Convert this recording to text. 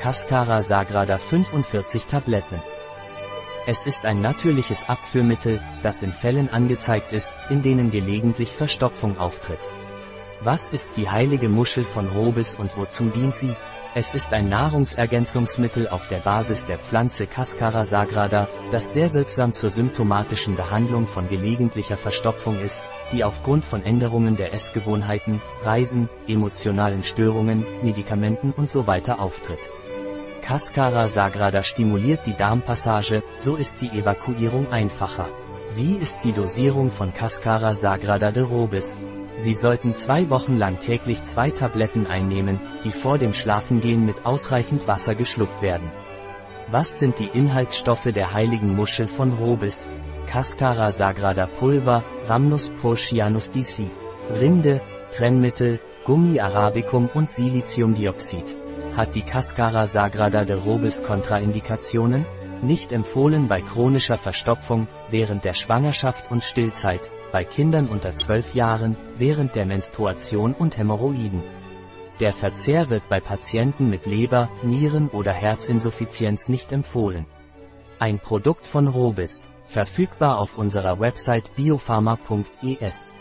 Cascara Sagrada 45 Tabletten. Es ist ein natürliches Abführmittel, das in Fällen angezeigt ist, in denen gelegentlich Verstopfung auftritt. Was ist die heilige Muschel von Robis und wozu dient sie? Es ist ein Nahrungsergänzungsmittel auf der Basis der Pflanze Cascara sagrada, das sehr wirksam zur symptomatischen Behandlung von gelegentlicher Verstopfung ist, die aufgrund von Änderungen der Essgewohnheiten, Reisen, emotionalen Störungen, Medikamenten usw. Auftritt. Cascara sagrada stimuliert die Darmpassage, so ist die Evakuierung einfacher. Wie ist die Dosierung von Cascara sagrada de Robis? Sie sollten zwei Wochen lang täglich zwei Tabletten einnehmen, die vor dem Schlafengehen mit ausreichend Wasser geschluckt werden. Was sind die Inhaltsstoffe der heiligen Muschel von Robis? Cascara sagrada Pulver, Rhamnus procyanus DC. Rinde, Trennmittel, Gummi arabicum und Siliziumdioxid. Hat die Cascara sagrada de Robis Kontraindikationen? Nicht empfohlen bei chronischer Verstopfung, während der Schwangerschaft und Stillzeit, bei Kindern unter 12 Jahren, während der Menstruation und Hämorrhoiden. Der Verzehr wird bei Patienten mit Leber, Nieren- oder Herzinsuffizienz nicht empfohlen. Ein Produkt von Robis, verfügbar auf unserer Website biopharma.es.